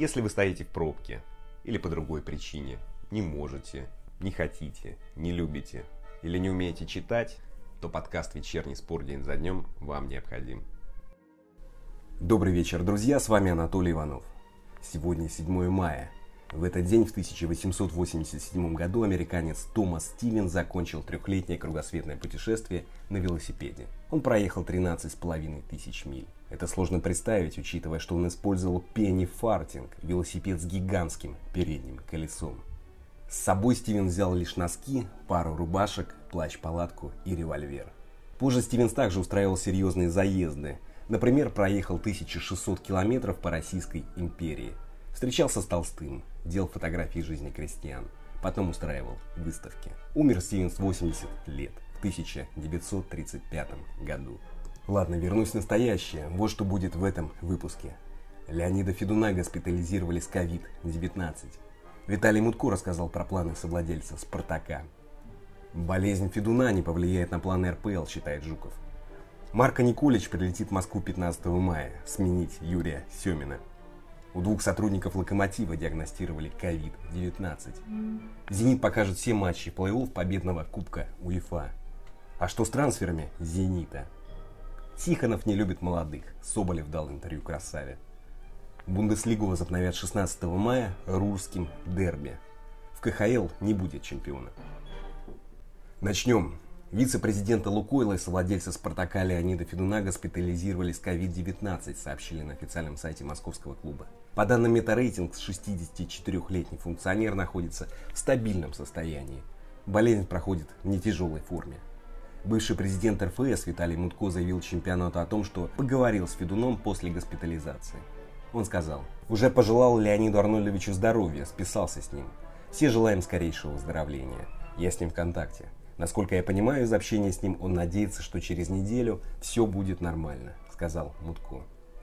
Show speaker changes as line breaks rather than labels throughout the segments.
Если вы стоите в пробке или по другой причине, не можете, не хотите, не любите или не умеете читать, то подкаст «Вечерний спор день за днем» вам необходим. Добрый вечер, друзья, с вами Анатолий Иванов. Сегодня 7 мая. В этот день, в 1887 году, американец Томас Стивен закончил трехлетнее кругосветное путешествие на велосипеде. Он проехал 13,5 тысяч миль. Это сложно представить, учитывая, что он использовал пенни-фартинг, велосипед с гигантским передним колесом. С собой Стивен взял лишь носки, пару рубашек, плащ-палатку и револьвер. Позже Стивенс также устраивал серьезные заезды. Например, проехал 1600 километров по Российской империи. Встречался с Толстым, делал фотографии жизни крестьян. Потом устраивал выставки. Умер Стивенс 80 лет в 1935 году. Ладно, вернусь в настоящее. Вот что будет в этом выпуске. Леонида Федуна госпитализировали с COVID-19. Виталий Мутко рассказал про планы совладельца «Спартака». Болезнь Федуна не повлияет на планы РПЛ, считает Жуков. Марко Николич прилетит в Москву 15 мая сменить Юрия Семина. У двух сотрудников «Локомотива» диагностировали COVID-19. «Зенит» покажет все матчи плей-офф победного Кубка УЕФА. А что с трансферами «Зенита»? Тихонов не любит молодых. Соболев дал интервью Красаве. Бундеслигу возобновят 16 мая русским дерби. В КХЛ не будет чемпиона. Начнем. Вице-президента Лукойла и совладельца «Спартака» Леонида Федуна госпитализировали с COVID-19, сообщили на официальном сайте московского клуба. По данным Метарейтинг, 64-летний функционер находится в стабильном состоянии. Болезнь проходит в нетяжелой форме. Бывший президент РФС Виталий Мутко заявил чемпионату о том, что поговорил с Федуном после госпитализации. Он сказал, уже пожелал Леониду Арнольдовичу здоровья, списался с ним. Все желаем скорейшего выздоровления. Я с ним в контакте. Насколько я понимаю из общения с ним, он надеется, что через неделю все будет нормально, сказал Мутко.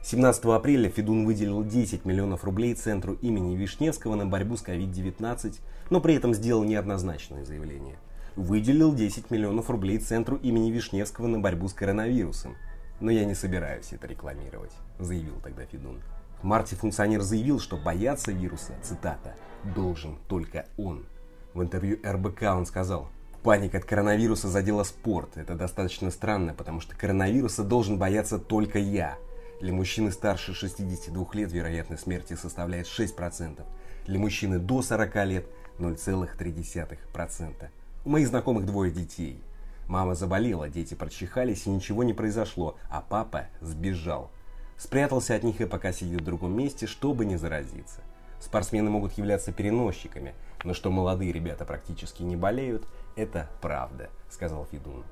17 апреля Федун выделил 10 миллионов рублей центру имени Вишневского на борьбу с COVID-19, но при этом сделал неоднозначное заявление – выделил 10 миллионов рублей Центру имени Вишневского на борьбу с коронавирусом. Но я не собираюсь это рекламировать, заявил тогда Федун. В марте функционер заявил, что бояться вируса, цитата, должен только он. В интервью РБК он сказал, Паника от коронавируса задела спорт. Это достаточно странно, потому что коронавируса должен бояться только я. Для мужчины старше 62 лет вероятность смерти составляет 6%. Для мужчины до 40 лет 0,3%. У моих знакомых двое детей. Мама заболела, дети прочихались и ничего не произошло, а папа сбежал. Спрятался от них и пока сидит в другом месте, чтобы не заразиться. Спортсмены могут являться переносчиками, но что молодые ребята практически не болеют, это правда, сказал Федун.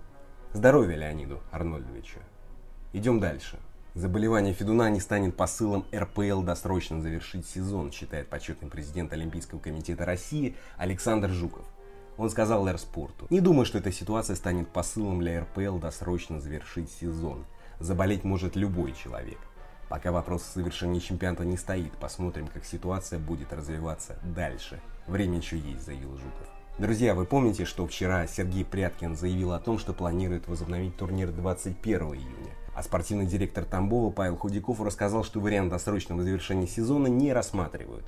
Здоровья Леониду Арнольдовичу. Идем дальше. Заболевание Федуна не станет посылом РПЛ досрочно завершить сезон, считает почетный президент Олимпийского комитета России Александр Жуков. Он сказал Эрспорту, не думаю, что эта ситуация станет посылом для РПЛ досрочно завершить сезон. Заболеть может любой человек. Пока вопрос о совершении чемпионата не стоит, посмотрим, как ситуация будет развиваться дальше. Время еще есть, заявил Жуков. Друзья, вы помните, что вчера Сергей Пряткин заявил о том, что планирует возобновить турнир 21 июня? А спортивный директор Тамбова Павел Худяков рассказал, что вариант досрочного завершения сезона не рассматривают.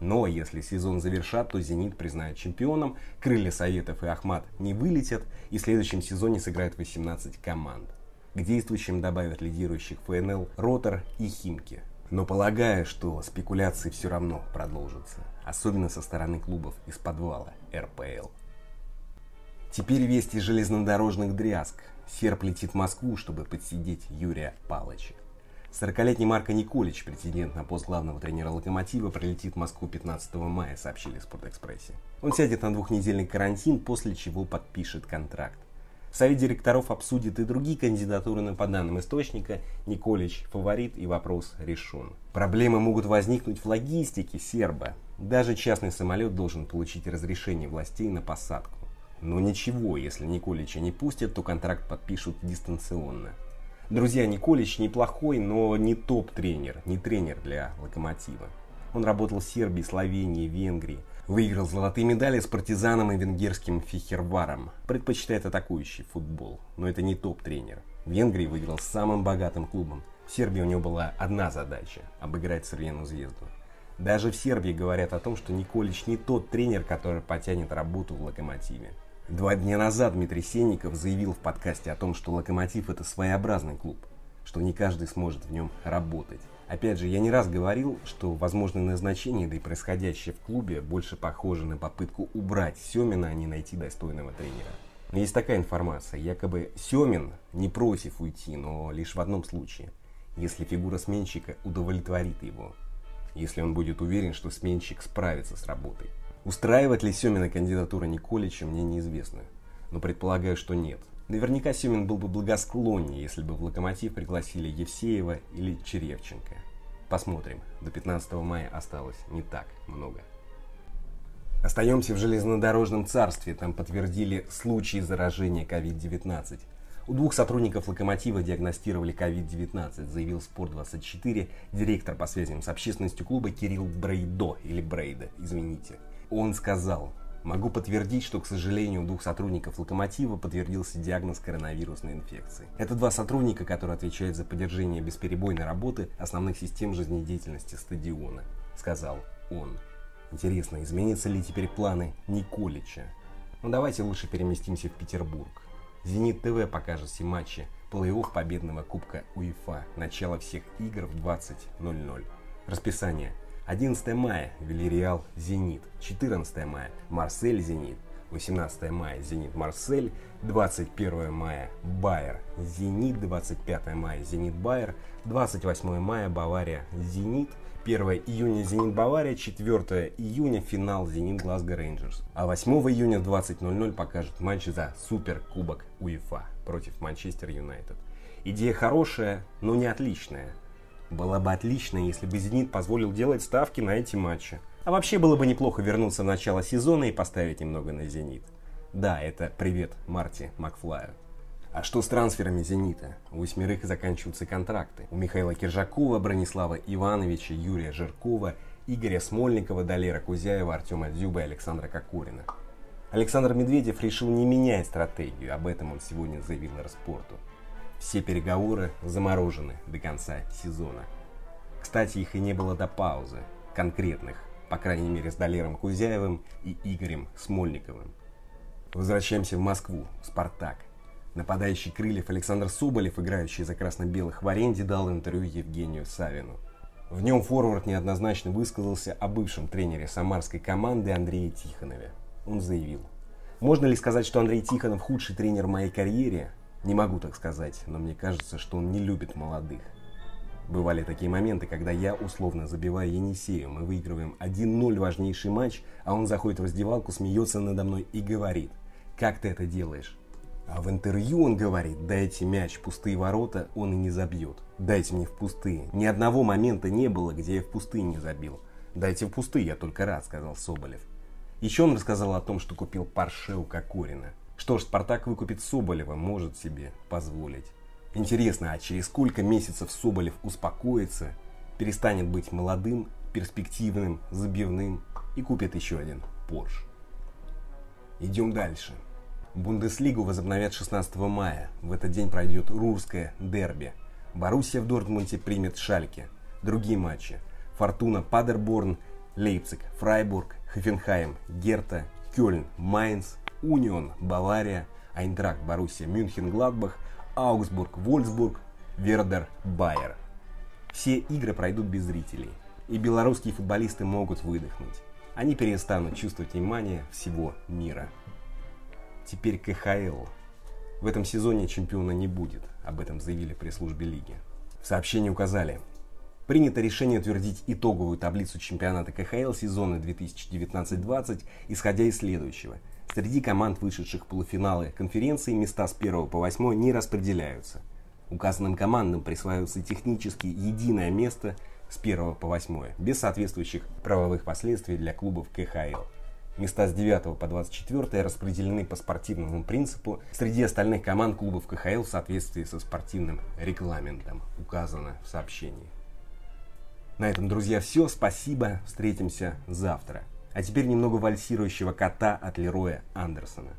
Но если сезон завершат, то «Зенит» признают чемпионом, крылья Советов и Ахмат не вылетят, и в следующем сезоне сыграют 18 команд. К действующим добавят лидирующих ФНЛ «Ротор» и «Химки». Но полагаю, что спекуляции все равно продолжатся, особенно со стороны клубов из подвала РПЛ. Теперь вести железнодорожных дрязг. Серп летит в Москву, чтобы подсидеть Юрия Палыча. 40-летний Марко Николич, претендент на пост главного тренера «Локомотива», прилетит в Москву 15 мая, сообщили в «Спортэкспрессе». Он сядет на двухнедельный карантин, после чего подпишет контракт. Совет директоров обсудит и другие кандидатуры, но по данным источника, Николич фаворит и вопрос решен. Проблемы могут возникнуть в логистике серба. Даже частный самолет должен получить разрешение властей на посадку. Но ничего, если Николича не пустят, то контракт подпишут дистанционно. Друзья, Николич неплохой, но не топ-тренер, не тренер для Локомотива. Он работал в Сербии, Словении, Венгрии. Выиграл золотые медали с партизаном и венгерским фихерваром. Предпочитает атакующий футбол, но это не топ-тренер. В Венгрии выиграл с самым богатым клубом. В Сербии у него была одна задача – обыграть Сырьяну Звезду. Даже в Сербии говорят о том, что Николич не тот тренер, который потянет работу в «Локомотиве». Два дня назад Дмитрий Сенников заявил в подкасте о том, что «Локомотив» — это своеобразный клуб, что не каждый сможет в нем работать. Опять же, я не раз говорил, что возможное назначение, да и происходящее в клубе, больше похоже на попытку убрать Семина, а не найти достойного тренера. Но есть такая информация, якобы Семин не против уйти, но лишь в одном случае, если фигура сменщика удовлетворит его – если он будет уверен, что сменщик справится с работой. Устраивает ли Семина кандидатура Николича, мне неизвестно. Но предполагаю, что нет. Наверняка Семин был бы благосклоннее, если бы в «Локомотив» пригласили Евсеева или Черевченко. Посмотрим. До 15 мая осталось не так много. Остаемся в железнодорожном царстве. Там подтвердили случаи заражения COVID-19. У двух сотрудников «Локомотива» диагностировали COVID-19, заявил «Спорт-24» директор по связям с общественностью клуба Кирилл Брейдо, или Брейда, извините. Он сказал, Могу подтвердить, что, к сожалению, у двух сотрудников «Локомотива» подтвердился диагноз коронавирусной инфекции. Это два сотрудника, которые отвечают за поддержание бесперебойной работы основных систем жизнедеятельности стадиона, сказал он. Интересно, изменятся ли теперь планы Николича? Ну давайте лучше переместимся в Петербург. Зенит ТВ покажет все матчи плей-офф победного Кубка УЕФА. Начало всех игр в 20.00. Расписание. 11 мая Вильяреал Зенит. 14 мая Марсель Зенит. 18 мая Зенит Марсель. 21 мая Байер Зенит. 25 мая Зенит Байер. 28 мая Бавария Зенит. 1 июня Зенит Бавария, 4 июня финал Зенит Глазго Рейнджерс. А 8 июня в 20.00 покажут матч за Супер Кубок УЕФА против Манчестер Юнайтед. Идея хорошая, но не отличная. Было бы отлично, если бы Зенит позволил делать ставки на эти матчи. А вообще было бы неплохо вернуться в начало сезона и поставить немного на Зенит. Да, это привет Марти Макфлаю. А что с трансферами «Зенита»? У восьмерых заканчиваются контракты. У Михаила Киржакова, Бронислава Ивановича, Юрия Жиркова, Игоря Смольникова, Далера Кузяева, Артема Дзюба и Александра Кокорина. Александр Медведев решил не менять стратегию, об этом он сегодня заявил Распорту. Все переговоры заморожены до конца сезона. Кстати, их и не было до паузы, конкретных, по крайней мере с Далером Кузяевым и Игорем Смольниковым. Возвращаемся в Москву, Спартак. Нападающий крыльев Александр Соболев, играющий за красно-белых в аренде, дал интервью Евгению Савину. В нем форвард неоднозначно высказался о бывшем тренере самарской команды Андрее Тихонове. Он заявил, «Можно ли сказать, что Андрей Тихонов худший тренер в моей карьере? Не могу так сказать, но мне кажется, что он не любит молодых. Бывали такие моменты, когда я условно забиваю Енисею, мы выигрываем 1-0 важнейший матч, а он заходит в раздевалку, смеется надо мной и говорит, «Как ты это делаешь?» А в интервью он говорит, дайте мяч, пустые ворота он и не забьет. Дайте мне в пустые. Ни одного момента не было, где я в пустые не забил. Дайте в пустые, я только рад, сказал Соболев. Еще он рассказал о том, что купил Порше у Кокорина. Что ж, Спартак выкупит Соболева, может себе позволить. Интересно, а через сколько месяцев Соболев успокоится, перестанет быть молодым, перспективным, забивным и купит еще один Порш. Идем дальше. Бундеслигу возобновят 16 мая. В этот день пройдет Рурское дерби. Боруссия в Дортмунде примет Шальке. Другие матчи. Фортуна Падерборн, Лейпциг, Фрайбург, Хофенхайм, Герта, Кёльн, Майнц, Унион, Бавария, Айнтракт, Боруссия, Мюнхен, Гладбах, Аугсбург, Вольсбург, Вердер, Байер. Все игры пройдут без зрителей. И белорусские футболисты могут выдохнуть. Они перестанут чувствовать внимание всего мира. Теперь КХЛ. В этом сезоне чемпиона не будет, об этом заявили при службе лиги. В сообщении указали, Принято решение утвердить итоговую таблицу чемпионата КХЛ сезона 2019-20, исходя из следующего. Среди команд, вышедших в полуфиналы конференции, места с 1 по 8 не распределяются. Указанным командам присваивается технически единое место с 1 по 8, без соответствующих правовых последствий для клубов КХЛ. Места с 9 по 24 распределены по спортивному принципу среди остальных команд клубов КХЛ в соответствии со спортивным регламентом, указано в сообщении. На этом, друзья, все. Спасибо. Встретимся завтра. А теперь немного вальсирующего кота от Лероя Андерсона.